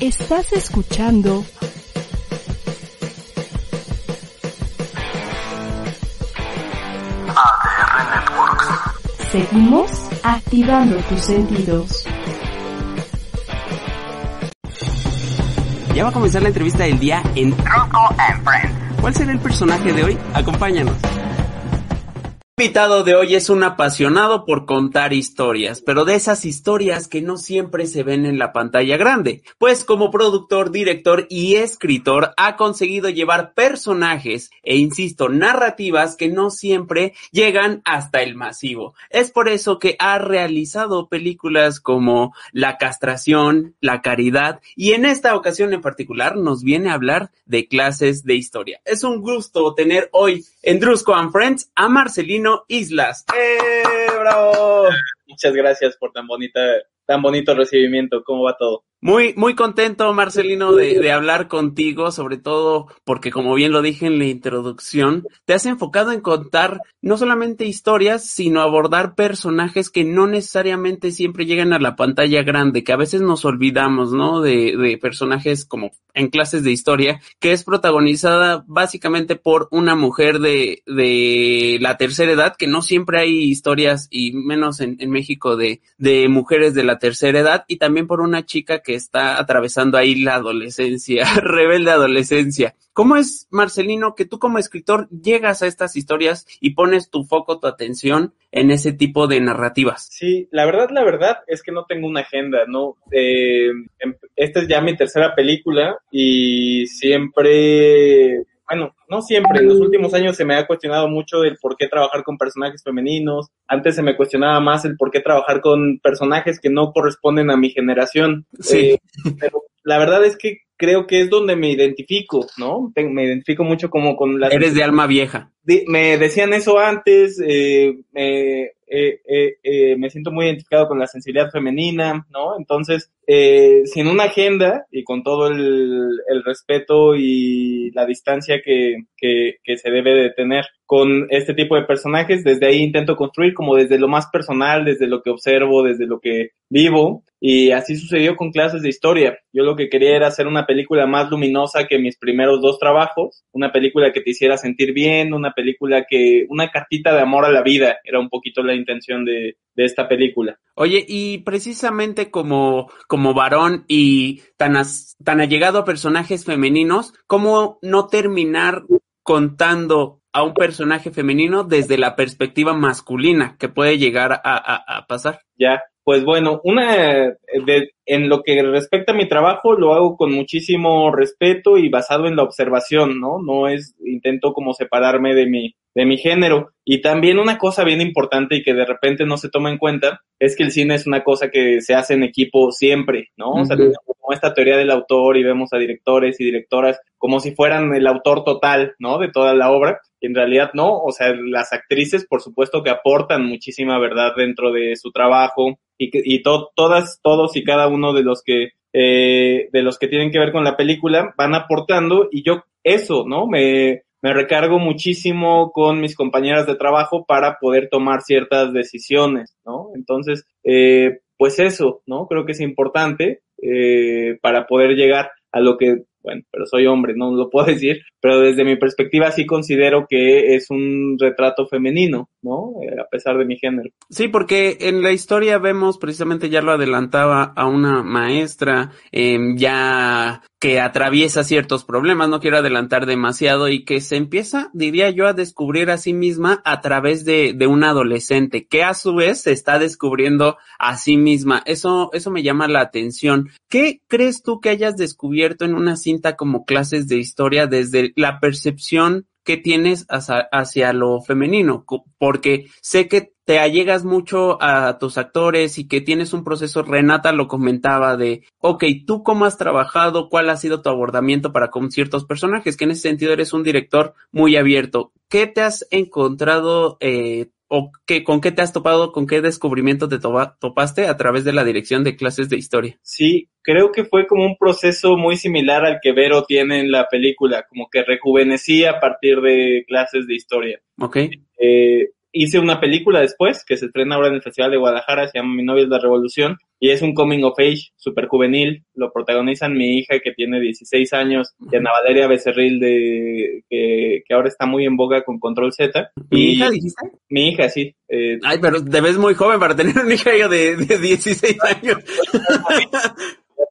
Estás escuchando ADR Networks. Seguimos activando tus sentidos. Ya va a comenzar la entrevista del día en Tronco and Friend. ¿Cuál será el personaje de hoy? Acompáñanos. El invitado de hoy es un apasionado por contar historias, pero de esas historias que no siempre se ven en la pantalla grande, pues como productor, director y escritor ha conseguido llevar personajes e, insisto, narrativas que no siempre llegan hasta el masivo. Es por eso que ha realizado películas como La castración, La caridad y en esta ocasión en particular nos viene a hablar de clases de historia. Es un gusto tener hoy en Drusco and Friends a Marcelino Islas. ¡Eh, bravo! Muchas gracias por tan bonita, tan bonito recibimiento. ¿Cómo va todo? Muy, muy contento, Marcelino, de, de, hablar contigo, sobre todo porque, como bien lo dije en la introducción, te has enfocado en contar no solamente historias, sino abordar personajes que no necesariamente siempre llegan a la pantalla grande, que a veces nos olvidamos, ¿no? De, de personajes como en clases de historia, que es protagonizada básicamente por una mujer de, de la tercera edad, que no siempre hay historias, y menos en, en México, de, de mujeres de la tercera edad, y también por una chica que que está atravesando ahí la adolescencia, rebelde adolescencia. ¿Cómo es, Marcelino, que tú como escritor llegas a estas historias y pones tu foco, tu atención en ese tipo de narrativas? Sí, la verdad, la verdad es que no tengo una agenda, ¿no? Eh, esta es ya mi tercera película y siempre bueno, no siempre, en los últimos años se me ha cuestionado mucho el por qué trabajar con personajes femeninos, antes se me cuestionaba más el por qué trabajar con personajes que no corresponden a mi generación. Sí. Eh, pero la verdad es que creo que es donde me identifico, ¿no? Me identifico mucho como con la... Eres de alma vieja. Me decían eso antes, eh, me, eh, eh, eh, me siento muy identificado con la sensibilidad femenina, ¿no? Entonces, eh, sin una agenda y con todo el, el respeto y la distancia que, que, que, se debe de tener con este tipo de personajes, desde ahí intento construir como desde lo más personal, desde lo que observo, desde lo que vivo, y así sucedió con clases de historia. Yo lo que quería era hacer una película más luminosa que mis primeros dos trabajos, una película que te hiciera sentir bien, una película que, una cartita de amor a la vida, era un poquito la intención de, de esta película. Oye, y precisamente como, como varón y tan, as, tan allegado a personajes femeninos, ¿cómo no terminar contando a un personaje femenino desde la perspectiva masculina que puede llegar a, a, a pasar? Ya, pues bueno, una de, en lo que respecta a mi trabajo lo hago con muchísimo respeto y basado en la observación, ¿no? No es intento como separarme de mi de mi género y también una cosa bien importante y que de repente no se toma en cuenta es que el cine es una cosa que se hace en equipo siempre, ¿no? Uh -huh. O sea, como esta teoría del autor y vemos a directores y directoras como si fueran el autor total, ¿no? De toda la obra. Y en realidad no, o sea, las actrices por supuesto que aportan muchísima verdad dentro de su trabajo y, y to todas, todos y cada uno de los que eh, de los que tienen que ver con la película van aportando y yo eso, ¿no? Me, me recargo muchísimo con mis compañeras de trabajo para poder tomar ciertas decisiones, ¿no? Entonces, eh, pues eso, ¿no? Creo que es importante eh, para poder llegar a lo que, bueno, pero soy hombre, no lo puedo decir, pero desde mi perspectiva sí considero que es un retrato femenino, ¿no? Eh, a pesar de mi género. Sí, porque en la historia vemos, precisamente ya lo adelantaba, a una maestra eh, ya que atraviesa ciertos problemas, no quiero adelantar demasiado, y que se empieza, diría yo, a descubrir a sí misma a través de, de un adolescente, que a su vez se está descubriendo a sí misma. Eso, eso me llama la atención. ¿Qué crees tú que hayas descubierto en una cinta como clases de historia desde la percepción que tienes hacia, hacia, lo femenino, porque sé que te allegas mucho a tus actores y que tienes un proceso, Renata lo comentaba de, ok, tú cómo has trabajado, cuál ha sido tu abordamiento para con ciertos personajes, que en ese sentido eres un director muy abierto. ¿Qué te has encontrado eh, o qué, con qué te has topado, con qué descubrimiento te topa, topaste a través de la dirección de clases de historia? Sí, creo que fue como un proceso muy similar al que Vero tiene en la película, como que rejuvenecí a partir de clases de historia. Ok. Eh, hice una película después que se estrena ahora en el Festival de Guadalajara, se llama Mi novia es la revolución y es un coming of age super juvenil. Lo protagonizan mi hija que tiene 16 años y Ana Valeria Becerril de que, que ahora está muy en boga con Control Z. ¿Mi hija dijiste? Mi hija, sí. Eh, Ay, pero te ves muy joven para tener una hija de, de 16 años.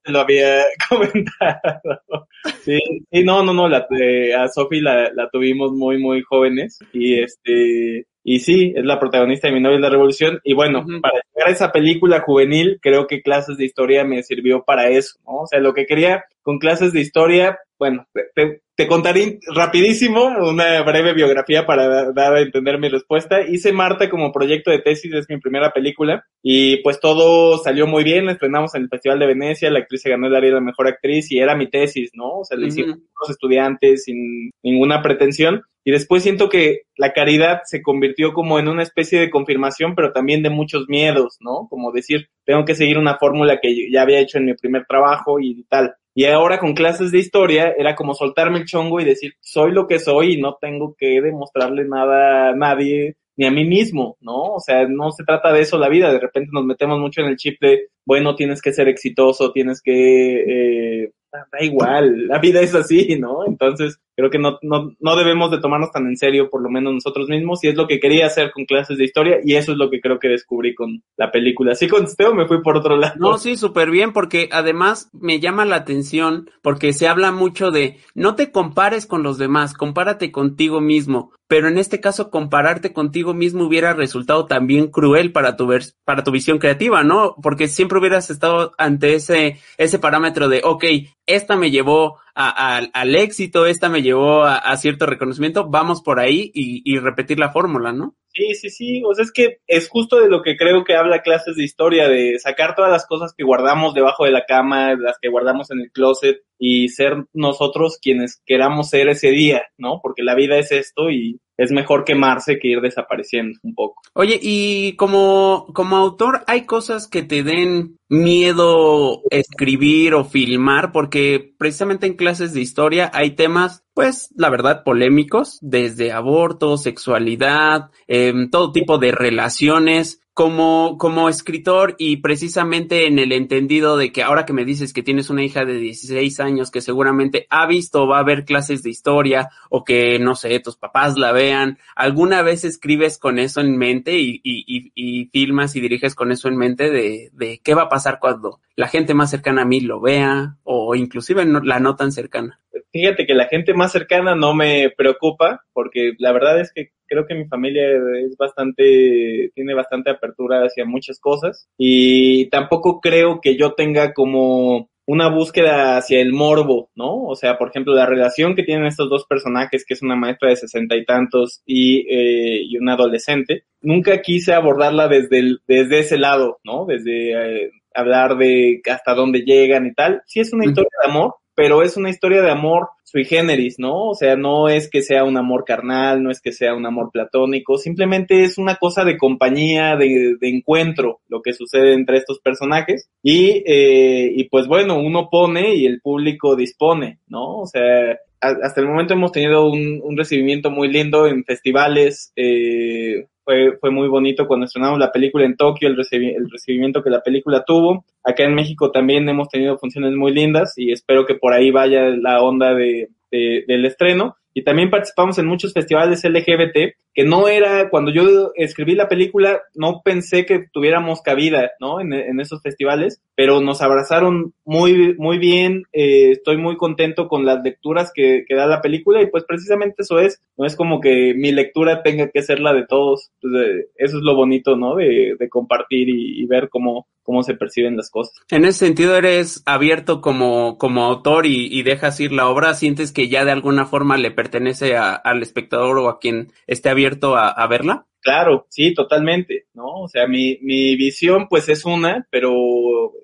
lo había comentado. Sí, sí, no, no, no, la, eh, a Sofi la, la tuvimos muy, muy jóvenes y este, y sí, es la protagonista de Mi novia es la revolución y bueno, para llegar a esa película juvenil, creo que clases de historia me sirvió para eso, ¿no? O sea, lo que quería con clases de historia, bueno, te, te- contaré rapidísimo una breve biografía para dar a entender mi respuesta. Hice Marta como proyecto de tesis, es mi primera película, y pues todo salió muy bien, la estrenamos en el Festival de Venecia, la actriz se ganó el área de la mejor actriz y era mi tesis, ¿no? O sea, le hicimos Ujú. los estudiantes sin ninguna pretensión. Y después siento que la caridad se convirtió como en una especie de confirmación, pero también de muchos miedos, ¿no? Como decir, tengo que seguir una fórmula que ya había hecho en mi primer trabajo y tal. Y ahora con clases de historia era como soltarme el chongo y decir, soy lo que soy y no tengo que demostrarle nada a nadie ni a mí mismo, ¿no? O sea, no se trata de eso la vida. De repente nos metemos mucho en el chip de, bueno, tienes que ser exitoso, tienes que, eh, da igual, la vida es así, ¿no? Entonces, creo que no, no, no debemos de tomarnos tan en serio, por lo menos nosotros mismos, y es lo que quería hacer con clases de historia, y eso es lo que creo que descubrí con la película. ¿Sí contesté o me fui por otro lado? No, sí, súper bien, porque además me llama la atención, porque se habla mucho de no te compares con los demás, compárate contigo mismo. Pero en este caso, compararte contigo mismo hubiera resultado también cruel para tu vers- para tu visión creativa, ¿no? Porque siempre hubieras estado ante ese, ese parámetro de, ok, esta me llevó a- al éxito, esta me llevó a, a cierto reconocimiento, vamos por ahí y, y repetir la fórmula, ¿no? Sí, sí, sí. O sea, es que es justo de lo que creo que habla clases de historia, de sacar todas las cosas que guardamos debajo de la cama, las que guardamos en el closet y ser nosotros quienes queramos ser ese día, ¿no? Porque la vida es esto y es mejor quemarse que ir desapareciendo un poco. Oye, y como, como autor, ¿hay cosas que te den miedo escribir o filmar? Porque precisamente en clases de historia hay temas, pues, la verdad, polémicos, desde aborto, sexualidad, em, todo tipo de relaciones. Como, como escritor y precisamente en el entendido de que ahora que me dices que tienes una hija de 16 años que seguramente ha visto va a ver clases de historia o que, no sé, tus papás la vean, ¿alguna vez escribes con eso en mente y, y, y, y filmas y diriges con eso en mente de, de qué va a pasar cuando la gente más cercana a mí lo vea o inclusive no, la no tan cercana? Fíjate que la gente más cercana no me preocupa porque la verdad es que creo que mi familia es bastante, tiene bastante apertura hacia muchas cosas y tampoco creo que yo tenga como una búsqueda hacia el morbo, ¿no? O sea, por ejemplo, la relación que tienen estos dos personajes, que es una maestra de sesenta y tantos y, eh, y una adolescente, nunca quise abordarla desde, el, desde ese lado, ¿no? Desde eh, hablar de hasta dónde llegan y tal. Sí es una historia de amor, pero es una historia de amor sui generis, ¿no? O sea, no es que sea un amor carnal, no es que sea un amor platónico, simplemente es una cosa de compañía, de, encuentro, lo que sucede entre estos personajes. Y, eh, y pues bueno, uno pone y el público dispone, ¿no? O sea, hasta el momento hemos tenido un, un recibimiento muy lindo en festivales, eh, fue, fue muy bonito cuando estrenamos la película en Tokio, el, recibi el recibimiento que la película tuvo. Acá en México también hemos tenido funciones muy lindas y espero que por ahí vaya la onda de, de, del estreno. Y también participamos en muchos festivales LGBT, que no era, cuando yo escribí la película, no pensé que tuviéramos cabida, ¿no? En, en esos festivales, pero nos abrazaron muy, muy bien, eh, estoy muy contento con las lecturas que, que, da la película y pues precisamente eso es, no es como que mi lectura tenga que ser la de todos, pues, eh, eso es lo bonito, ¿no? De, de compartir y, y ver cómo, cómo se perciben las cosas. En ese sentido eres abierto como, como autor y, y, dejas ir la obra, sientes que ya de alguna forma le pertenece a, al espectador o a quien esté abierto a, a, verla? Claro, sí, totalmente, ¿no? O sea, mi, mi visión pues es una, pero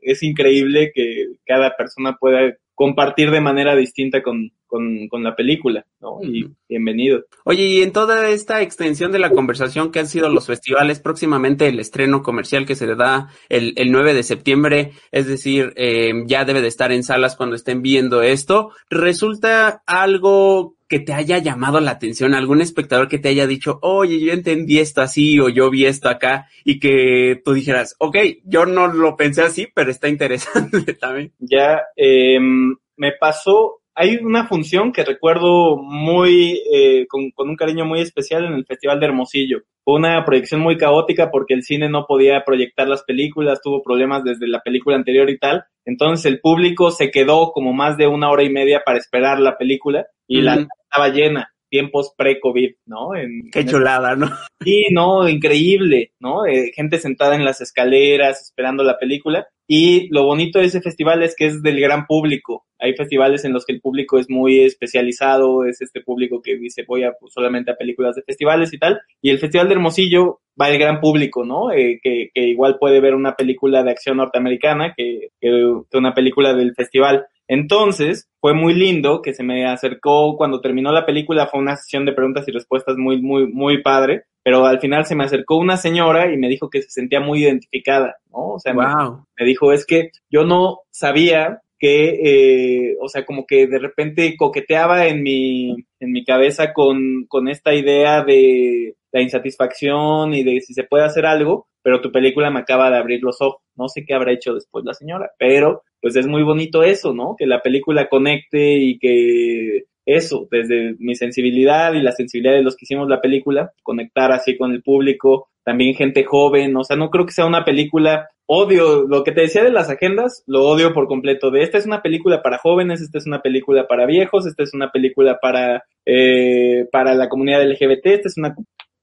es increíble que cada persona pueda compartir de manera distinta con, con, con, la película, ¿no? Y bienvenido. Oye, y en toda esta extensión de la conversación que han sido los festivales, próximamente el estreno comercial que se da el, el 9 de septiembre, es decir, eh, ya debe de estar en salas cuando estén viendo esto, resulta algo que te haya llamado la atención, algún espectador que te haya dicho, oye, yo entendí esto así o yo vi esto acá y que tú dijeras, ok, yo no lo pensé así, pero está interesante también. Ya, eh, me pasó hay una función que recuerdo muy, eh, con, con, un cariño muy especial en el Festival de Hermosillo. Fue una proyección muy caótica porque el cine no podía proyectar las películas, tuvo problemas desde la película anterior y tal. Entonces el público se quedó como más de una hora y media para esperar la película y la estaba llena tiempos pre-COVID, ¿no? En, Qué chulada, ¿no? Sí, no, increíble, ¿no? Eh, gente sentada en las escaleras esperando la película. Y lo bonito de ese festival es que es del gran público. Hay festivales en los que el público es muy especializado, es este público que dice voy a, pues, solamente a películas de festivales y tal. Y el Festival de Hermosillo va el gran público, ¿no? Eh, que, que, igual puede ver una película de acción norteamericana que, que, que una película del festival. Entonces, fue muy lindo que se me acercó cuando terminó la película, fue una sesión de preguntas y respuestas muy, muy, muy padre, pero al final se me acercó una señora y me dijo que se sentía muy identificada, ¿no? O sea, wow. me, me, dijo, es que yo no sabía que, eh, o sea, como que de repente coqueteaba en mi, en mi cabeza con, con esta idea de la insatisfacción y de si se puede hacer algo, pero tu película me acaba de abrir los ojos. No sé qué habrá hecho después la señora, pero pues es muy bonito eso, ¿no? Que la película conecte y que eso, desde mi sensibilidad y la sensibilidad de los que hicimos la película, conectar así con el público, también gente joven, o sea, no creo que sea una película, odio, lo que te decía de las agendas, lo odio por completo, de esta es una película para jóvenes, esta es una película para viejos, esta es una película para, eh, para la comunidad LGBT, esta es una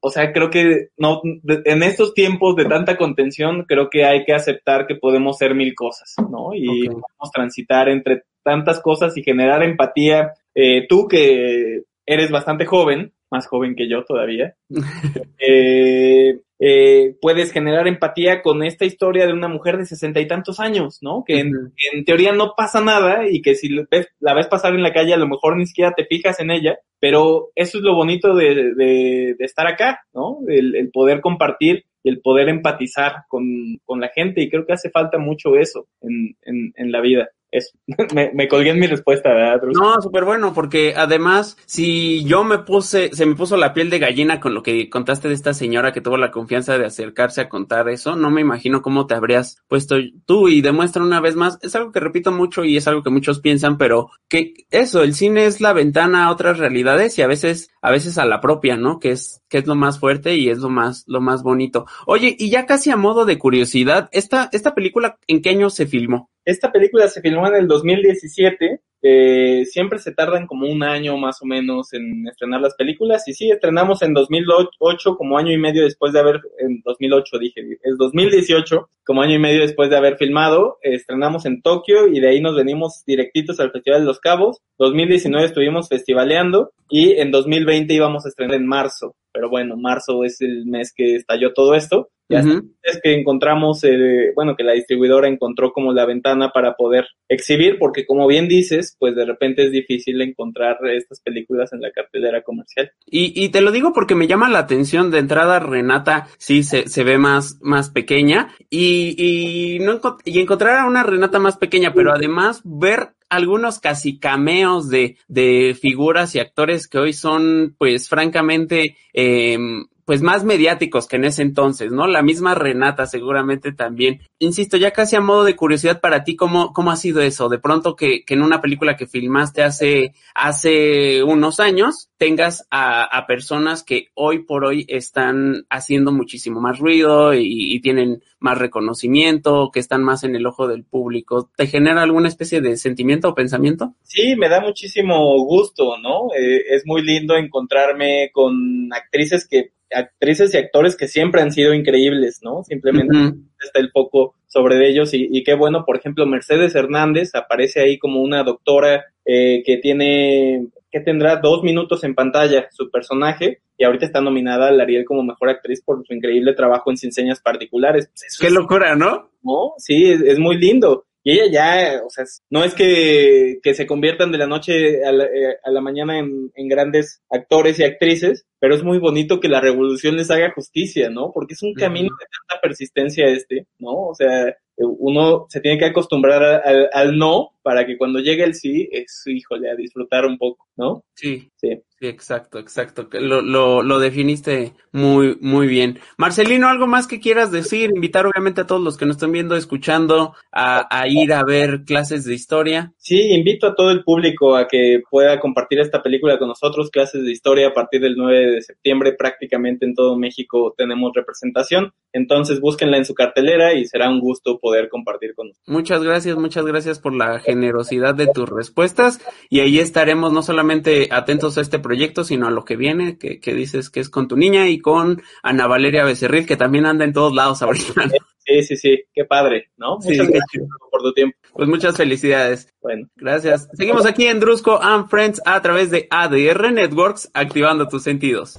o sea, creo que no, en estos tiempos de tanta contención, creo que hay que aceptar que podemos ser mil cosas, ¿no? Y okay. podemos transitar entre tantas cosas y generar empatía. Eh, tú que eres bastante joven, más joven que yo todavía, eh, eh, puedes generar empatía con esta historia de una mujer de sesenta y tantos años, ¿no? Que en, uh -huh. en, teoría no pasa nada y que si ves, la ves pasar en la calle a lo mejor ni siquiera te fijas en ella, pero eso es lo bonito de, de, de estar acá, ¿no? El, el, poder compartir y el poder empatizar con, con, la gente y creo que hace falta mucho eso en, en, en la vida eso. me, me, colgué en mi respuesta, ¿verdad? No, súper bueno, porque además, si yo me puse, se me puso la piel de gallina con lo que contaste de esta señora que tuvo la confianza de acercarse a contar eso, no me imagino cómo te habrías puesto tú y demuestra una vez más, es algo que repito mucho y es algo que muchos piensan, pero que eso, el cine es la ventana a otras realidades y a veces, a veces a la propia, ¿no? Que es, que es lo más fuerte y es lo más, lo más bonito. Oye, y ya casi a modo de curiosidad, esta, esta película, ¿en qué año se filmó? Esta película se filmó en el 2017. Eh, siempre se tardan como un año más o menos en estrenar las películas. Y sí, estrenamos en 2008, como año y medio después de haber, en 2008 dije, es 2018, como año y medio después de haber filmado. Estrenamos en Tokio y de ahí nos venimos directitos al Festival de los Cabos. 2019 estuvimos festivaleando y en 2020 íbamos a estrenar en marzo. Pero bueno, marzo es el mes que estalló todo esto. Y hasta uh -huh. es que encontramos, eh, bueno, que la distribuidora encontró como la ventana para poder exhibir, porque como bien dices, pues de repente es difícil encontrar estas películas en la cartelera comercial. Y, y te lo digo porque me llama la atención de entrada Renata, sí se, se ve más, más pequeña, y, y, no, y encontrar a una Renata más pequeña, pero además ver algunos casi cameos de, de figuras y actores que hoy son, pues, francamente, eh, pues más mediáticos que en ese entonces, ¿no? La misma Renata seguramente también. Insisto, ya casi a modo de curiosidad para ti, ¿cómo, cómo ha sido eso? De pronto que, que en una película que filmaste hace, hace unos años, tengas a, a personas que hoy por hoy están haciendo muchísimo más ruido y, y, tienen más reconocimiento, que están más en el ojo del público. ¿Te genera alguna especie de sentimiento o pensamiento? Sí, me da muchísimo gusto, ¿no? Eh, es muy lindo encontrarme con actrices que actrices y actores que siempre han sido increíbles, ¿no? Simplemente uh -huh. está el foco sobre ellos y, y, qué bueno, por ejemplo, Mercedes Hernández aparece ahí como una doctora eh, que tiene, que tendrá dos minutos en pantalla su personaje y ahorita está nominada al Ariel como mejor actriz por su increíble trabajo en Sin Señas Particulares. Pues qué es, locura, ¿no? No, sí, es, es muy lindo y ella ya, o sea, no es que, que se conviertan de la noche a la, eh, a la mañana en, en, grandes actores y actrices, pero es muy bonito que la revolución les haga justicia, ¿no? Porque es un camino uh -huh. de tanta persistencia este, ¿no? O sea, uno se tiene que acostumbrar al, al no para que cuando llegue el sí, es, híjole, a disfrutar un poco, ¿no? Sí. Sí. Sí, exacto, exacto. Lo, lo, lo definiste muy, muy bien. Marcelino, ¿algo más que quieras decir? Invitar obviamente a todos los que nos están viendo, escuchando, a, a ir a ver clases de historia. Sí, invito a todo el público a que pueda compartir esta película con nosotros, clases de historia a partir del 9 de septiembre, prácticamente en todo México tenemos representación, entonces búsquenla en su cartelera y será un gusto poder compartir con ustedes. Muchas gracias, muchas gracias por la generosidad de tus respuestas y ahí estaremos no solamente atentos a este proyecto, sino a lo que viene, que, que dices que es con tu niña y con Ana Valeria Becerril, que también anda en todos lados ahorita. Sí, sí, sí, qué padre, ¿no? Sí, Muchas gracias por tu tiempo. Pues muchas felicidades. Bueno. Gracias. Seguimos aquí en Drusco and Friends a través de ADR Networks, activando tus sentidos.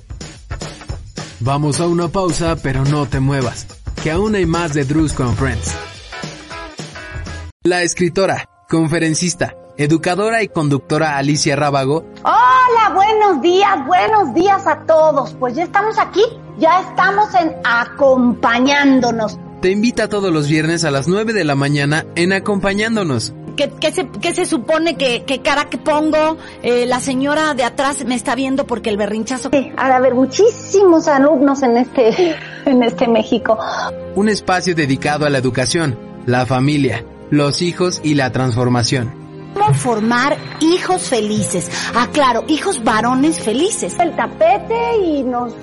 Vamos a una pausa, pero no te muevas, que aún hay más de Drusco and Friends. La escritora, conferencista, educadora y conductora Alicia Rábago Hola, buenos días, buenos días a todos. Pues ya estamos aquí, ya estamos en acompañándonos. te invita todos los viernes a las 9 de la mañana en Acompañándonos. ¿Qué, qué se, qué se supone que, que cara que pongo? Eh, la señora de atrás me está viendo porque el berrinchazo... Sí, Ha de haber muchísimos alumnos en este, en este México. Un espacio dedicado a la educación, la familia, los hijos y la transformación. ¿Cómo formar hijos felices? Ah, claro, hijos varones felices. El tapete y nos,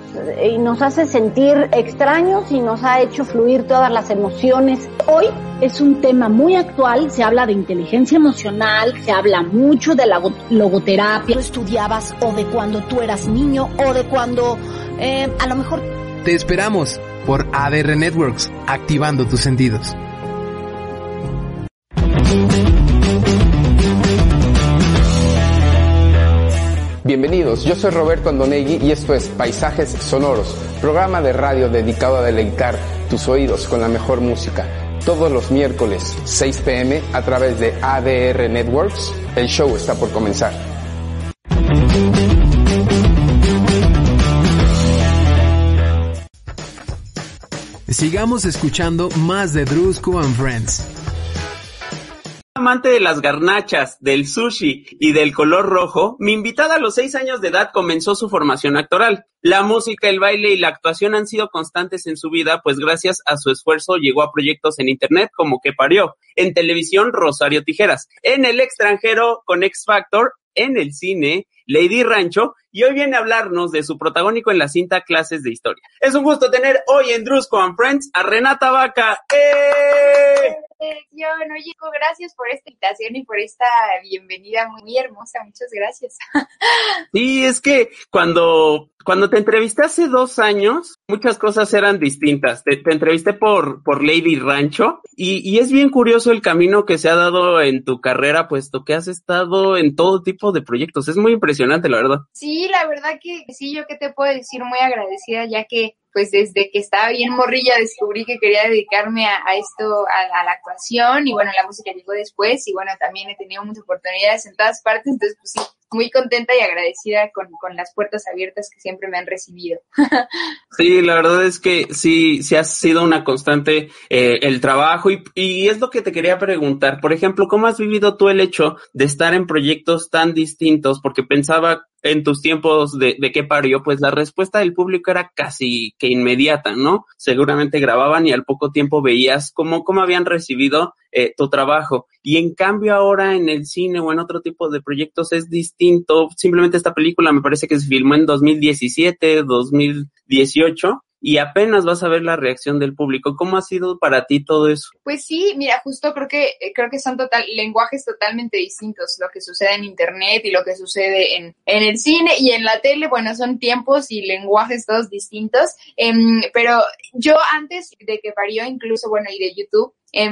y nos hace sentir extraños y nos ha hecho fluir todas las emociones. Hoy es un tema muy actual, se habla de inteligencia emocional, se habla mucho de la go- logoterapia. Tú estudiabas o de cuando tú eras niño o de cuando eh, a lo mejor Te esperamos por ADR Networks, activando tus sentidos. Bienvenidos, yo soy Roberto Andonegui y esto es Paisajes Sonoros, programa de radio dedicado a deleitar tus oídos con la mejor música. Todos los miércoles 6 pm a través de ADR Networks, el show está por comenzar. Sigamos escuchando más de Drusco and Friends. Amante de las garnachas, del sushi y del color rojo, mi invitada a los seis años de edad comenzó su formación actoral. La música, el baile y la actuación han sido constantes en su vida, pues gracias a su esfuerzo llegó a proyectos en internet como que parió, en televisión Rosario Tijeras, en el extranjero con X Factor, en el cine Lady Rancho y hoy viene a hablarnos de su protagónico en la cinta Clases de Historia. Es un gusto tener hoy en Drusco and Friends a Renata Vaca. ¡Eh! No, Chico, gracias por esta invitación y por esta bienvenida muy, hermosa. Muchas gracias. Sí, es que cuando, cuando te entrevisté hace dos años, muchas cosas eran distintas. Te, te entrevisté por, por Lady Rancho y, y es bien curioso el camino que se ha dado en tu carrera, puesto que has estado en todo tipo de proyectos. Es muy impresionante, la verdad. Sí, la verdad que sí, yo que te puedo decir muy agradecida, ya que pues desde que estaba bien morrilla descubrí que quería dedicarme a, esto, a, a, la actuación y bueno, la música llegó después y bueno, también he tenido muchas oportunidades en todas partes, entonces pues sí, muy contenta y agradecida con, con las puertas abiertas que siempre me han recibido. sí, la verdad es que sí, sí ha sido una constante eh, el trabajo y, y es lo que te quería preguntar. Por ejemplo, ¿cómo has vivido tú el hecho de estar en proyectos tan distintos? Porque pensaba en tus tiempos de, de qué parió, pues la respuesta del público era casi que inmediata, ¿no? Seguramente grababan y al poco tiempo veías cómo, cómo habían recibido eh, tu trabajo. Y en cambio ahora en el cine o en otro tipo de proyectos es distinto. Simplemente esta película me parece que se filmó en 2017, 2018 y apenas vas a ver la reacción del público. ¿Cómo ha sido para ti todo eso? Pues sí, mira, justo creo que creo que son total lenguajes totalmente distintos lo que sucede en internet y lo que sucede en, en el cine y en la tele, bueno, son tiempos y lenguajes todos distintos. Eh, pero yo antes de que parió incluso, bueno, y de YouTube, eh,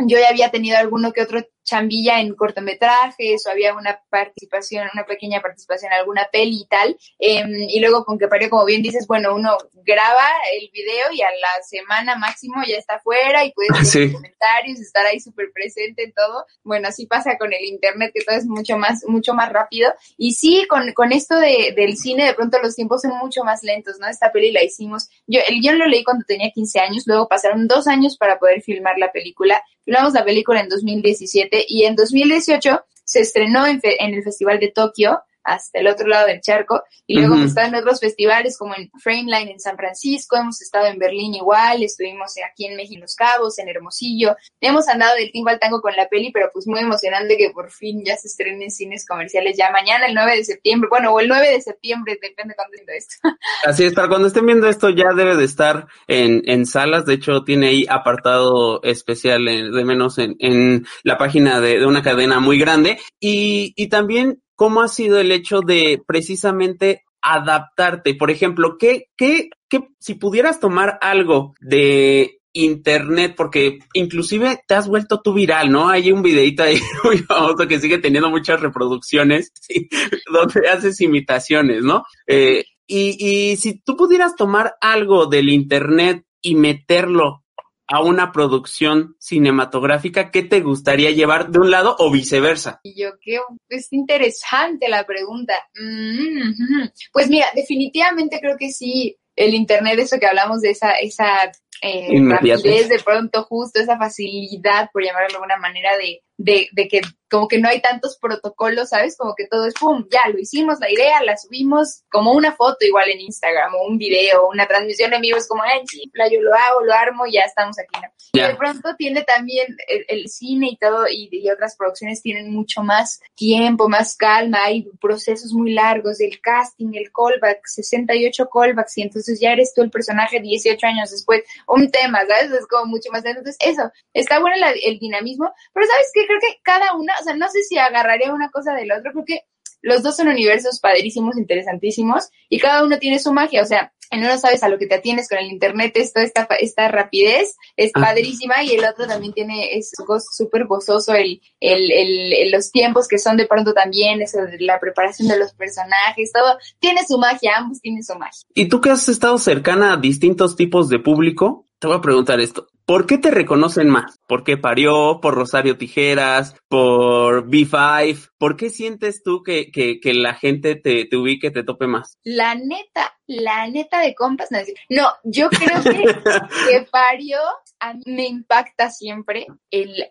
yo ya había tenido alguno que otro chambilla en cortometrajes o había una participación, una pequeña participación en alguna peli y tal. Eh, y luego con que parió, como bien dices, bueno, uno graba el video y a la semana máximo ya está fuera y puedes sí. comentarios, estar ahí súper presente en todo. Bueno, así pasa con el internet, que todo es mucho más, mucho más rápido. Y sí, con, con esto de, del cine, de pronto los tiempos son mucho más lentos, ¿no? Esta peli la hicimos, yo el guion lo leí cuando tenía 15 años, luego pasaron dos años para poder filmar la película. Filmamos la película en 2017 2017 y en 2018 se estrenó en, en el Festival de Tokio hasta el otro lado del charco. Y luego hemos estado en otros festivales como en Frameline en San Francisco, hemos estado en Berlín igual, estuvimos aquí en México, Los Cabos, en Hermosillo. Hemos andado del tiempo al tango con la peli, pero pues muy emocionante que por fin ya se estrenen en cines comerciales ya mañana, el 9 de septiembre, bueno, o el 9 de septiembre, depende de cuándo viendo esto. Así es, para cuando estén viendo esto ya debe de estar en, en salas, de hecho tiene ahí apartado especial de menos en, en la página de, de una cadena muy grande y, y también cómo ha sido el hecho de precisamente adaptarte. Por ejemplo, ¿qué, qué, qué, si pudieras tomar algo de internet, porque inclusive te has vuelto tú viral, ¿no? Hay un videito ahí muy famoso que sigue teniendo muchas reproducciones, donde haces imitaciones, ¿no? Eh, y, y si tú pudieras tomar algo del internet y meterlo a una producción cinematográfica, ¿qué te gustaría llevar de un lado o viceversa? Yo creo, es interesante la pregunta. Mm-hmm. Pues mira, definitivamente creo que sí, el Internet, eso que hablamos de esa, esa eh, rapidez de pronto justo, esa facilidad, por llamarlo de alguna manera, de, de, de que como que no hay tantos protocolos, ¿sabes? Como que todo es pum, ya lo hicimos, la idea, la subimos como una foto igual en Instagram o un video, una transmisión en vivo, es como, ay, sí, yo lo hago, lo armo y ya estamos aquí, ¿no? Y de pronto tiene también el, cine y todo, y, y, otras producciones tienen mucho más tiempo, más calma, hay procesos muy largos del casting, el callback, 68 callbacks, y entonces ya eres tú el personaje 18 años después, un tema, ¿sabes? Es como mucho más, entonces eso, está bueno el dinamismo, pero ¿sabes qué? Creo que cada una o sea, no sé si agarraría una cosa del otro, creo que los dos son universos padrísimos, interesantísimos, y cada uno tiene su magia, o sea, en uno sabes a lo que te atienes con el internet, esto, esta, esta rapidez es padrísima, y el otro también tiene, es súper gozoso el, el, el, los tiempos que son de pronto también, eso de la preparación de los personajes, todo, tiene su magia, ambos tienen su magia. ¿Y tú que has estado cercana a distintos tipos de público? Te voy a preguntar esto. ¿Por qué te reconocen más? ¿Por qué parió? ¿Por Rosario Tijeras? ¿Por B5? ¿Por qué sientes tú que, que, que la gente te, te ubique, te tope más? La neta, la neta de compas. No, yo creo que, que parió a mí me impacta siempre el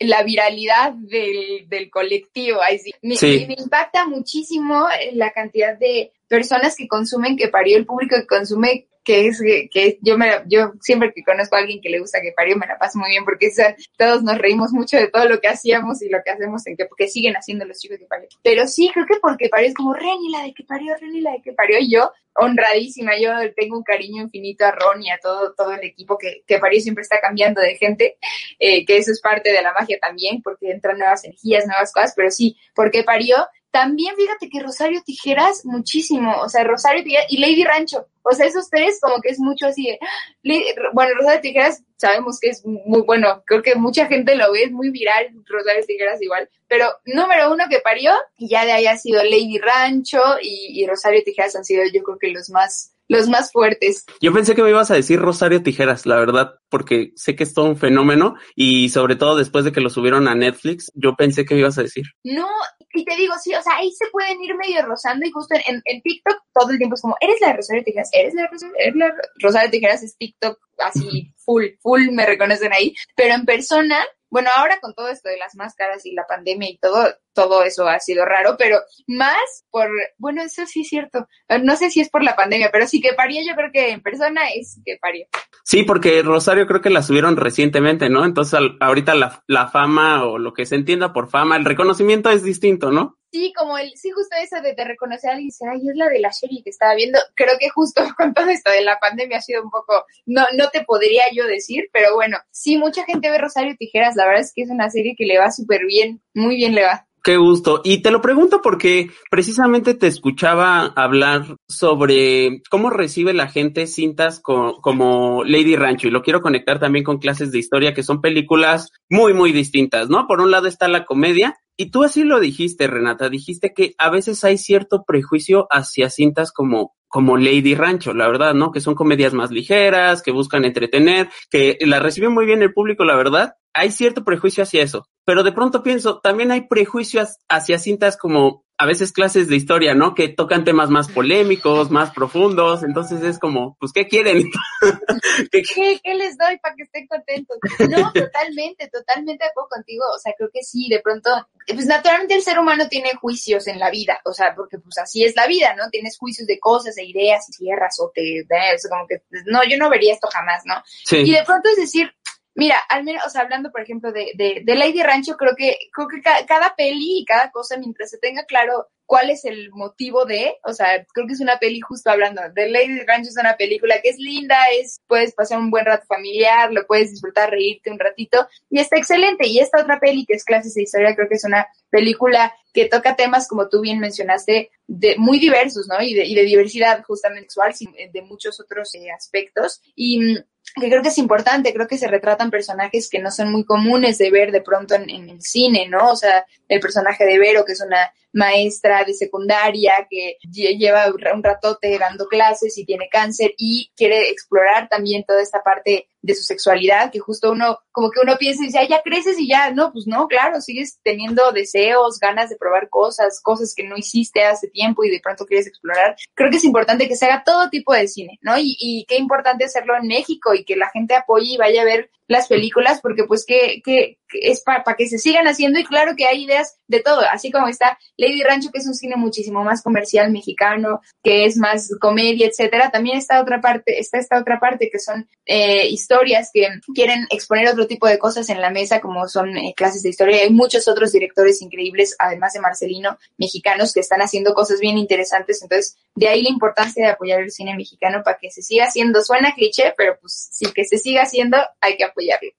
la viralidad del, del colectivo. Ahí sí. Me, me, impacta muchísimo la cantidad de personas que consumen, que parió el público que consume que es que yo me yo siempre que conozco a alguien que le gusta que parió me la paso muy bien porque todos nos reímos mucho de todo lo que hacíamos y lo que hacemos en que porque siguen haciendo los chicos que parió. Pero sí creo que porque parió es como Reni la de que parió Reni la de que parió y yo honradísima yo tengo un cariño infinito a Ron y a todo todo el equipo que que parió siempre está cambiando de gente eh, que eso es parte de la magia también porque entran nuevas energías nuevas cosas pero sí porque parió también fíjate que Rosario Tijeras, muchísimo, o sea, Rosario Tijeras y Lady Rancho, o sea, esos tres como que es mucho así de, bueno, Rosario Tijeras sabemos que es muy bueno, creo que mucha gente lo ve, es muy viral, Rosario Tijeras igual, pero número uno que parió, y ya de ahí ha sido Lady Rancho y, y Rosario Tijeras han sido yo creo que los más los más fuertes. Yo pensé que me ibas a decir Rosario Tijeras, la verdad, porque sé que es todo un fenómeno y sobre todo después de que lo subieron a Netflix, yo pensé que me ibas a decir. No, y te digo, sí, o sea, ahí se pueden ir medio rozando y justo en, en TikTok todo el tiempo es como, eres la de Rosario Tijeras, eres la de Rosario, eres la Rosario Tijeras, es TikTok así full, full, me reconocen ahí, pero en persona bueno, ahora con todo esto de las máscaras y la pandemia y todo, todo eso ha sido raro, pero más por, bueno, eso sí es cierto. No sé si es por la pandemia, pero sí que parió, yo creo que en persona es que parió. Sí, porque Rosario creo que la subieron recientemente, ¿no? Entonces ahorita la, la fama o lo que se entienda por fama, el reconocimiento es distinto, ¿no? Sí, como el, sí, justo eso de, de reconocer a alguien y decir, ay, es la de la serie que estaba viendo. Creo que justo con todo esto de la pandemia ha sido un poco, no, no te podría yo decir, pero bueno, sí, mucha gente ve Rosario Tijeras, la verdad es que es una serie que le va súper bien, muy bien le va. Qué gusto. Y te lo pregunto porque precisamente te escuchaba hablar sobre cómo recibe la gente cintas como Lady Rancho y lo quiero conectar también con clases de historia que son películas muy, muy distintas, ¿no? Por un lado está la comedia y tú así lo dijiste, Renata, dijiste que a veces hay cierto prejuicio hacia cintas como como Lady Rancho, la verdad, ¿no? Que son comedias más ligeras, que buscan entretener, que la recibe muy bien el público, la verdad. Hay cierto prejuicio hacia eso, pero de pronto pienso, también hay prejuicios hacia cintas como a veces clases de historia, ¿no? Que tocan temas más polémicos, más profundos, entonces es como, pues, ¿qué quieren? ¿Qué, ¿Qué, les doy para que estén contentos? No, totalmente, totalmente de acuerdo contigo, o sea, creo que sí, de pronto, pues naturalmente el ser humano tiene juicios en la vida, o sea, porque pues así es la vida, ¿no? Tienes juicios de cosas, de ideas, y cierras o te, o como que, no, yo no vería esto jamás, ¿no? Sí. Y de pronto es decir, Mira, al menos, o sea, hablando, por ejemplo, de, de, de Lady Rancho, creo que, creo que ca cada peli y cada cosa, mientras se tenga claro cuál es el motivo de, o sea, creo que es una peli justo hablando, de Lady Rancho es una película que es linda, es, puedes pasar un buen rato familiar, lo puedes disfrutar, reírte un ratito, y está excelente. Y esta otra peli, que es Clases de Historia, creo que es una película que toca temas, como tú bien mencionaste, de muy diversos, ¿no? Y de, y de diversidad justamente sexual, de muchos otros eh, aspectos. Y que creo que es importante, creo que se retratan personajes que no son muy comunes de ver de pronto en, en, el cine, ¿no? O sea, el personaje de Vero, que es una maestra de secundaria que lleva un ratote dando clases y tiene cáncer y quiere explorar también toda esta parte de su sexualidad, que justo uno, como que uno piensa y dice, ya creces y ya, no, pues no, claro, sigues teniendo deseos, ganas de probar cosas, cosas que no hiciste hace tiempo y de pronto quieres explorar. Creo que es importante que se haga todo tipo de cine, ¿no? Y, y qué importante hacerlo en México y que la gente apoye y vaya a ver las películas, porque pues que, que es para que se sigan haciendo y claro que hay ideas de todo, así como está Lady Rancho, que es un cine muchísimo más comercial mexicano, que es más comedia, etcétera, también está otra parte, está esta otra parte que son eh, historias que quieren exponer otro tipo de cosas en la mesa, como son eh, clases de historia. Hay muchos otros directores increíbles, además de Marcelino, mexicanos, que están haciendo cosas bien interesantes, entonces de ahí la importancia de apoyar el cine mexicano para que se siga haciendo, suena cliché, pero pues sí que se siga haciendo, hay que apoyarlo.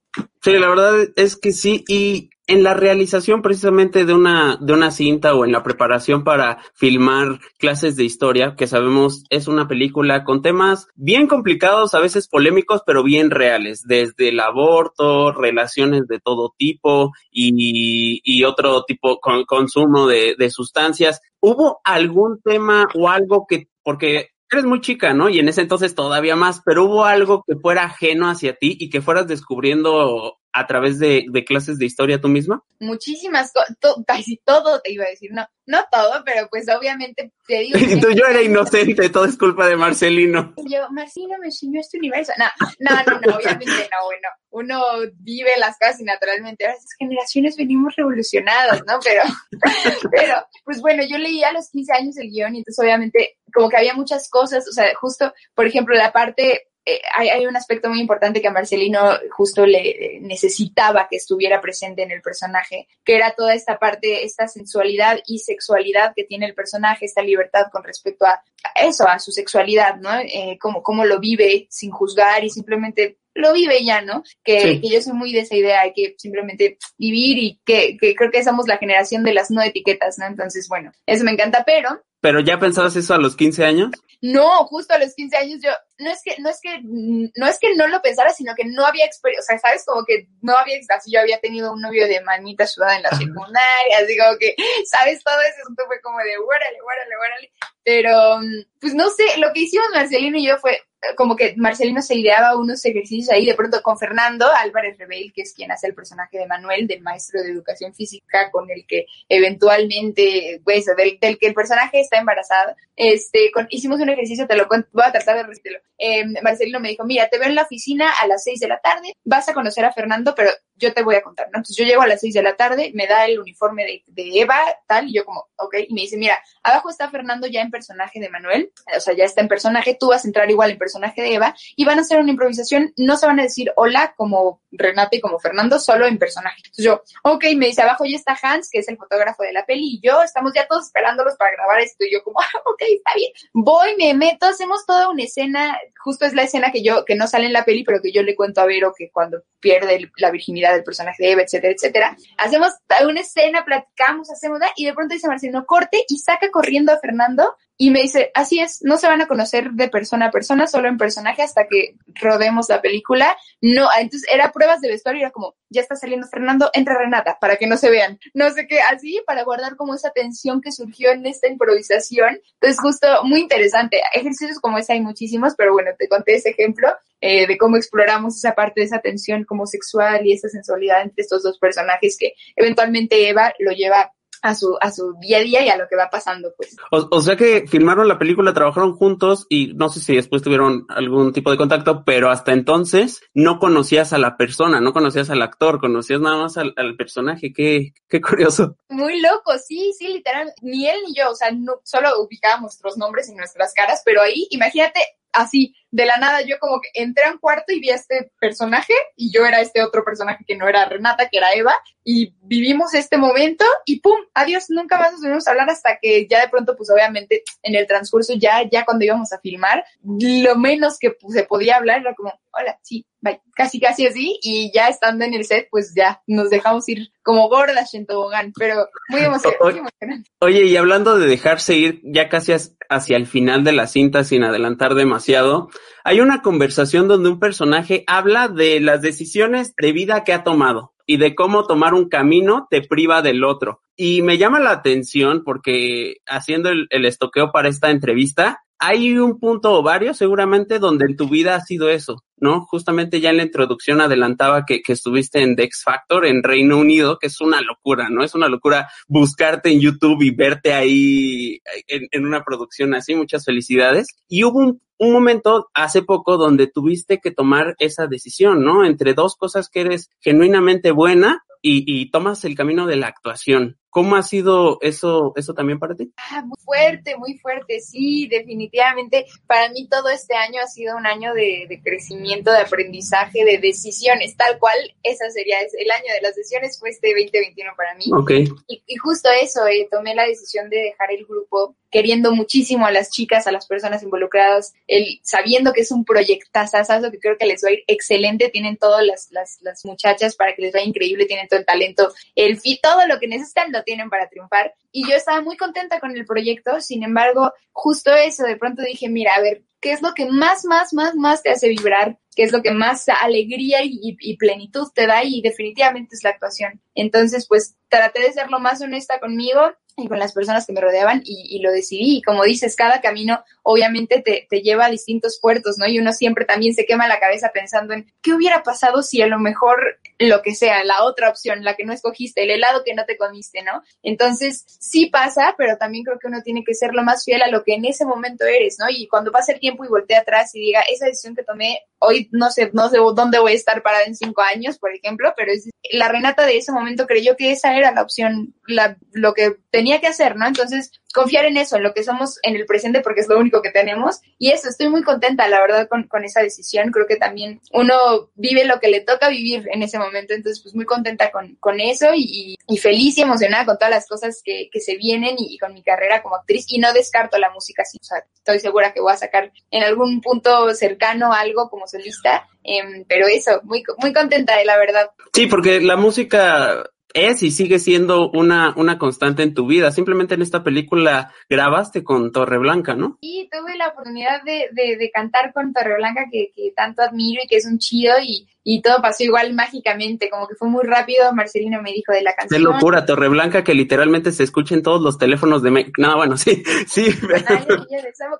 Sí, la verdad es que sí, y en la realización precisamente de una, de una cinta o en la preparación para filmar clases de historia, que sabemos es una película con temas bien complicados, a veces polémicos, pero bien reales, desde el aborto, relaciones de todo tipo y, y otro tipo con consumo de, de sustancias. ¿Hubo algún tema o algo que, porque eres muy chica, ¿no? Y en ese entonces todavía más, pero hubo algo que fuera ajeno hacia ti y que fueras descubriendo a través de, de clases de historia tú misma? Muchísimas cosas, casi todo te iba a decir, no, no todo, pero pues obviamente te digo. Tú, yo era inocente, todo es culpa de Marcelino. Yo, Marcelino me enseñó este universo. No, no, no, no obviamente no, bueno, uno vive las cosas y naturalmente ahora estas generaciones venimos revolucionados, ¿no? Pero, pero, pues bueno, yo leí a los 15 años el guion y entonces obviamente como que había muchas cosas, o sea, justo, por ejemplo, la parte eh, hay, hay, un aspecto muy importante que a Marcelino justo le necesitaba que estuviera presente en el personaje, que era toda esta parte, esta sensualidad y sexualidad que tiene el personaje, esta libertad con respecto a, eso, a su sexualidad, ¿no? Eh, cómo, cómo lo vive sin juzgar y simplemente lo vive ya, ¿no? Que, sí. que, yo soy muy de esa idea, hay que simplemente vivir y que, que creo que somos la generación de las no etiquetas, ¿no? Entonces, bueno, eso me encanta, pero ¿Pero ya pensabas eso a los 15 años? No, justo a los 15 años yo, no es que, no es que, no es que no lo pensara, sino que no había experiencia, o sea, sabes, como que no había, así yo había tenido un novio de manita sudada en la secundaria, así como que, sabes, todo eso fue como de, huérale, huérale, huérale, pero, pues no sé, lo que hicimos Marcelino y yo fue, como que Marcelino se ideaba unos ejercicios ahí de pronto con Fernando Álvarez Rebel, que es quien hace el personaje de Manuel, del maestro de educación física, con el que eventualmente, pues, del, del que el personaje está embarazada. Este, con, hicimos un ejercicio, te lo cuento, voy a tratar de recibirlo. Eh, Marcelino me dijo, mira, te veo en la oficina a las seis de la tarde, vas a conocer a Fernando, pero yo te voy a contar, ¿no? Entonces yo llego a las seis de la tarde, me da el uniforme de, de Eva, tal, y yo como, ok, y me dice, mira, abajo está Fernando ya en personaje de Manuel, o sea, ya está en personaje, tú vas a entrar igual en personaje de Eva, y van a hacer una improvisación, no se van a decir hola como Renata y como Fernando, solo en personaje. Entonces yo, ok, me dice, abajo ya está Hans, que es el fotógrafo de la peli, y yo, estamos ya todos esperándolos para grabar esto, y yo como, ah, ok, está bien. Voy, me meto, hacemos toda una escena, justo es la escena que yo, que no sale en la peli, pero que yo le cuento a Vero que cuando pierde la virginidad del personaje de Eva, etcétera, etcétera. Hacemos una escena, platicamos, hacemos, y de pronto dice Marcelino, corte, y saca corriendo a Fernando, y me dice, así es, no se van a conocer de persona a persona, solo en personaje hasta que rodemos la película. No, entonces era pruebas de vestuario, era como, ya está saliendo Fernando, entra Renata, para que no se vean. No sé qué, así, para guardar como esa tensión que surgió en esta improvisación. Entonces, justo muy interesante. Ejercicios como ese hay muchísimos, pero bueno, te conté ese ejemplo eh, de cómo exploramos esa parte de esa tensión como sexual y esa sensualidad entre estos dos personajes que eventualmente Eva lo lleva a su, a su día a día y a lo que va pasando, pues. O, o, sea que filmaron la película, trabajaron juntos y no sé si después tuvieron algún tipo de contacto, pero hasta entonces no conocías a la persona, no conocías al actor, conocías nada más al, al personaje. Qué, qué curioso. Muy loco, sí, sí, literal. Ni él ni yo, o sea, no, solo ubicábamos nuestros nombres y nuestras caras, pero ahí, imagínate, así, de la nada, yo como que entré a un cuarto y vi a este personaje y yo era este otro personaje que no era Renata, que era Eva, y vivimos este momento y pum, adiós, nunca más nos volvimos a hablar hasta que ya de pronto, pues obviamente en el transcurso, ya, ya cuando íbamos a filmar, lo menos que pues, se podía hablar era como, hola, sí, bye, casi, casi así, y ya estando en el set, pues ya nos dejamos ir como gordas en tobogán, pero muy emocionante. Oye, y hablando de dejarse ir ya casi hacia el final de la cinta sin adelantar demasiado, hay una conversación donde un personaje habla de las decisiones de vida que ha tomado y de cómo tomar un camino te priva del otro. Y me llama la atención porque haciendo el, el estoqueo para esta entrevista, hay un punto o varios seguramente donde en tu vida ha sido eso, ¿no? Justamente ya en la introducción adelantaba que, que estuviste en Dex Factor en Reino Unido, que es una locura, ¿no? Es una locura buscarte en YouTube y verte ahí en, en una producción así, muchas felicidades. Y hubo un, un momento hace poco donde tuviste que tomar esa decisión, ¿no? Entre dos cosas que eres genuinamente buena y, y tomas el camino de la actuación. ¿Cómo ha sido eso, eso también para ti? Ah, muy fuerte, muy fuerte, sí, definitivamente. Para mí todo este año ha sido un año de, de, crecimiento, de aprendizaje, de decisiones, tal cual, esa sería el año de las decisiones, fue este 2021 para mí. Okay. Y, y justo eso, eh, tomé la decisión de dejar el grupo queriendo muchísimo a las chicas, a las personas involucradas, el, sabiendo que es un proyectazazo que creo que les va a ir excelente, tienen todas las, las, las muchachas para que les vaya increíble, tienen todo el talento, el fit, todo lo que necesitan lo tienen para triunfar. Y yo estaba muy contenta con el proyecto, sin embargo, justo eso, de pronto dije, mira, a ver, ¿qué es lo que más, más, más, más te hace vibrar? ¿Qué es lo que más alegría y, y plenitud te da? Y definitivamente es la actuación. Entonces, pues traté de ser lo más honesta conmigo y con las personas que me rodeaban y, y, lo decidí. Y como dices, cada camino obviamente te, te, lleva a distintos puertos, ¿no? Y uno siempre también se quema la cabeza pensando en qué hubiera pasado si a lo mejor lo que sea, la otra opción, la que no escogiste, el helado que no te comiste, ¿no? Entonces, sí pasa, pero también creo que uno tiene que ser lo más fiel a lo que en ese momento eres, ¿no? Y cuando pase el tiempo y voltee atrás y diga, esa decisión que tomé, hoy no sé, no sé dónde voy a estar parada en cinco años, por ejemplo, pero es, la Renata de ese momento creyó que esa era la opción, la, lo que tenía que hacer, ¿no? Entonces, confiar en eso, en lo que somos en el presente, porque es lo único que tenemos. Y eso, estoy muy contenta, la verdad, con, con esa decisión. Creo que también uno vive lo que le toca vivir en ese momento. Entonces, pues muy contenta con, con eso y, y feliz y emocionada con todas las cosas que, que se vienen y, con mi carrera como actriz. Y no descarto la música, sí, o sea, estoy segura que voy a sacar en algún punto cercano algo como solista. Eh, pero eso, muy, muy contenta, la verdad. Sí, porque la música es y sigue siendo una, una constante en tu vida. Simplemente en esta película grabaste con Torreblanca, ¿no? Sí, tuve la oportunidad de, de, de cantar con Torreblanca, que, que tanto admiro y que es un chido y, y todo pasó igual mágicamente, como que fue muy rápido. Marcelino me dijo de la canción. Qué locura, Torreblanca, que literalmente se escucha en todos los teléfonos de México. No, bueno, sí, sí.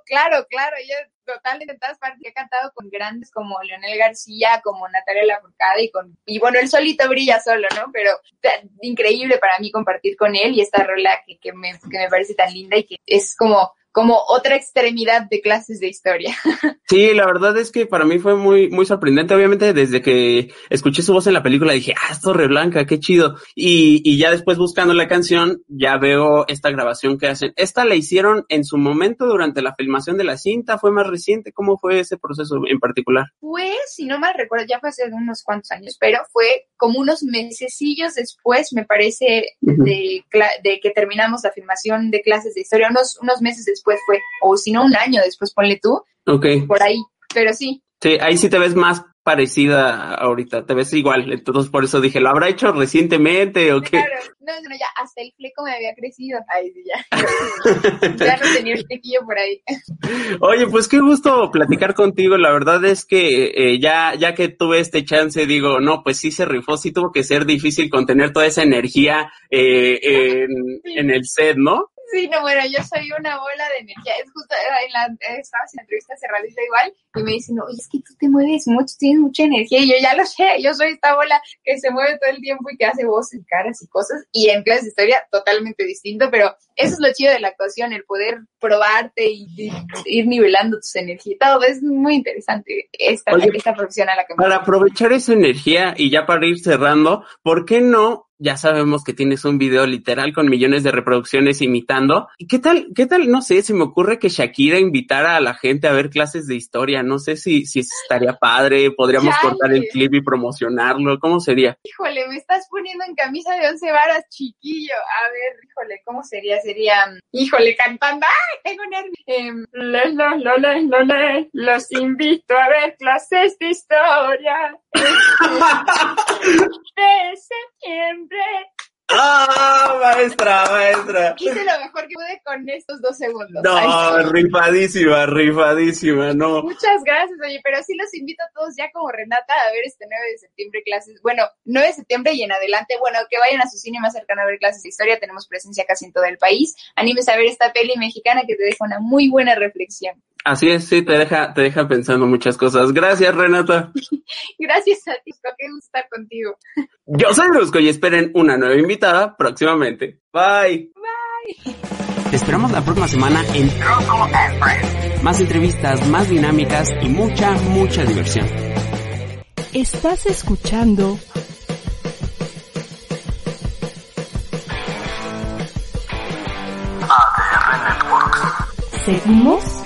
claro, claro, yo totalmente en todas partes he cantado con grandes como Leonel García, como Natalia Lafourcade y con, y bueno, él solito brilla solo, ¿no? Pero increíble para mí compartir con él y esta rola que, que, me, que me parece tan linda y que es como como otra extremidad de clases de historia. Sí, la verdad es que para mí fue muy, muy sorprendente. Obviamente, desde que escuché su voz en la película dije, ah, es Torre Blanca, qué chido. Y, y ya después buscando la canción, ya veo esta grabación que hacen. ¿Esta la hicieron en su momento durante la filmación de la cinta? ¿Fue más reciente? ¿Cómo fue ese proceso en particular? Fue, si no mal recuerdo, ya fue hace unos cuantos años, pero fue como unos mesecillos después, me parece, uh -huh. de, de, que terminamos la filmación de clases de historia, unos, unos meses después fue, o si no un año después, ponle tú, Ok. por ahí, pero sí. Sí, ahí sí te ves más parecida ahorita, te ves igual, entonces por eso dije, ¿lo habrá hecho recientemente o qué? Claro, no, no, ya hasta el fleco me había crecido, ahí sí, ya, ya no tenía el flequillo por ahí. Oye, pues qué gusto platicar contigo, la verdad es que eh, ya, ya que tuve este chance, digo, no, pues sí se rifó, sí tuvo que ser difícil contener toda esa energía eh, en, en el set, ¿no? Sí, no, bueno, yo soy una bola de energía. Es justo, en la, estaba en la entrevista cerradita igual, y me dicen, oye, es que tú te mueves mucho, tienes mucha energía, y yo ya lo sé, yo soy esta bola que se mueve todo el tiempo y que hace voces caras y cosas, y en clases de historia totalmente distinto, pero eso es lo chido de la actuación, el poder probarte y, y ir nivelando tus energías, todo, es muy interesante esta, Oye, esta profesión a la que me Para aprovechar esa energía y ya para ir cerrando, ¿por qué no? Ya sabemos que tienes un video literal con millones de reproducciones imitando. ¿Y qué tal, qué tal? No sé, se me ocurre que Shakira invitara a la gente a ver clases de historia. No sé si, si estaría padre, podríamos Chale. cortar el clip y promocionarlo. ¿Cómo sería? Híjole, me estás poniendo en camisa de once varas, chiquillo. A ver, híjole, ¿cómo sería? Sería, mm, híjole, cantando. ¡Ay, tengo nervios! Les, los, lo, les, lo, les, los invito a ver clases de historia. de septiembre. ¡Ah, maestra, maestra! Hice lo mejor que pude con estos dos segundos. No, rifadísima, rifadísima, no. Muchas gracias, oye, pero sí los invito a todos ya como Renata a ver este 9 de septiembre clases. Bueno, 9 de septiembre y en adelante, bueno, que vayan a su cine más cercano a ver clases de historia. Tenemos presencia casi en todo el país. Anímese a ver esta peli mexicana que te deja una muy buena reflexión. Así es, sí, te deja, te deja pensando muchas cosas. Gracias, Renata. Gracias a ti, qué gusto estar contigo. Yo soy Brusco y esperen una nueva invitada próximamente. Bye. Te esperamos la próxima semana en más entrevistas, más dinámicas y mucha, mucha diversión. Estás escuchando ADR Networks. Seguimos